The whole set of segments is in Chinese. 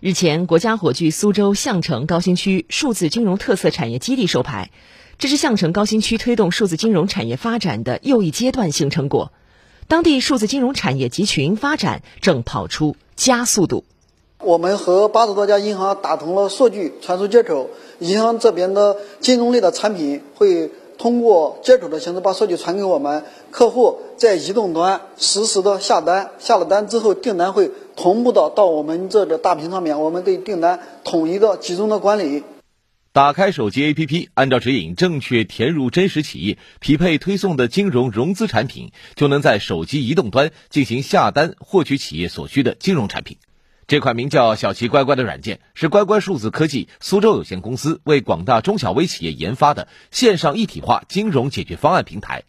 日前，国家火炬苏州相城高新区数字金融特色产业基地授牌，这是相城高新区推动数字金融产业发展的又一阶段性成果。当地数字金融产业集群发展正跑出加速度。我们和八十多家银行打通了数据传输接口，银行这边的金融类的产品会。通过接口的形式把数据传给我们，客户在移动端实时的下单，下了单之后订单会同步的到我们这个大屏上面，我们对订单统一的集中的管理。打开手机 APP，按照指引正确填入真实企业匹配推送的金融融资产品，就能在手机移动端进行下单，获取企业所需的金融产品。这款名叫“小齐乖乖”的软件是乖乖数字科技苏州有限公司为广大中小微企业研发的线上一体化金融解决方案平台。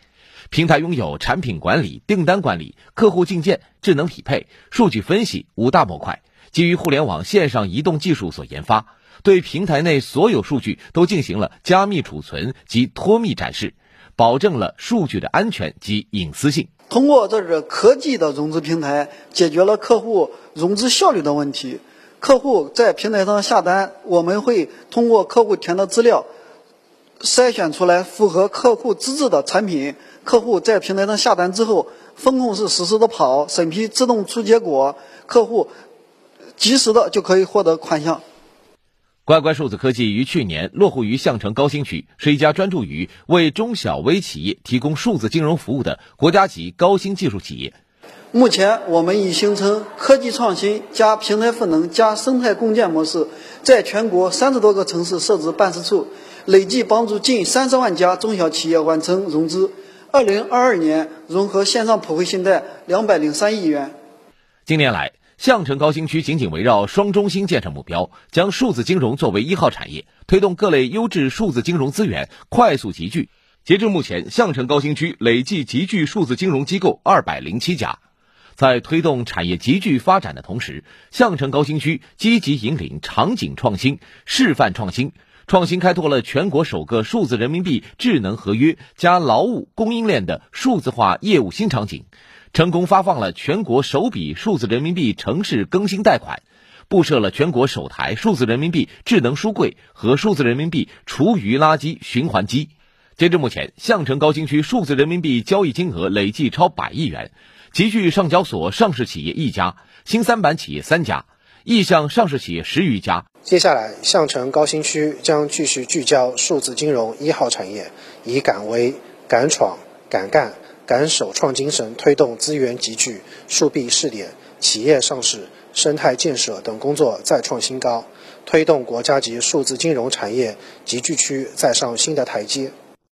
平台拥有产品管理、订单管理、客户进件、智能匹配、数据分析五大模块，基于互联网线上移动技术所研发，对平台内所有数据都进行了加密储存及脱密展示，保证了数据的安全及隐私性。通过这个科技的融资平台，解决了客户融资效率的问题。客户在平台上下单，我们会通过客户填的资料，筛选出来符合客户资质的产品。客户在平台上下单之后，风控是实时的跑，审批自动出结果，客户及时的就可以获得款项。乖乖数字科技于去年落户于项城高新区，是一家专注于为中小微企业提供数字金融服务的国家级高新技术企业。目前，我们已形成科技创新加平台赋能加生态共建模式，在全国三十多个城市设置办事处，累计帮助近三十万家中小企业完成融资。二零二二年，融合线上普惠信贷两百零三亿元。近年来，相城高新区紧紧围绕双中心建设目标，将数字金融作为一号产业，推动各类优质数字金融资源快速集聚。截至目前，相城高新区累计集聚数字金融机构二百零七家。在推动产业集聚发展的同时，相城高新区积极引领场景创新、示范创新，创新开拓了全国首个数字人民币智能合约加劳务供应链的数字化业务新场景。成功发放了全国首笔数字人民币城市更新贷款，布设了全国首台数字人民币智能书柜和数字人民币厨余垃圾循环机。截至目前，相城高新区数字人民币交易金额累计超百亿元，集聚上交所上市企业一家，新三板企业三家，意向上市企业十余家。接下来，相城高新区将继续聚焦数字金融一号产业，以敢为、敢闯、敢干。敢首创精神，推动资源集聚、数币试点、企业上市、生态建设等工作再创新高，推动国家级数字金融产业集聚区再上新的台阶。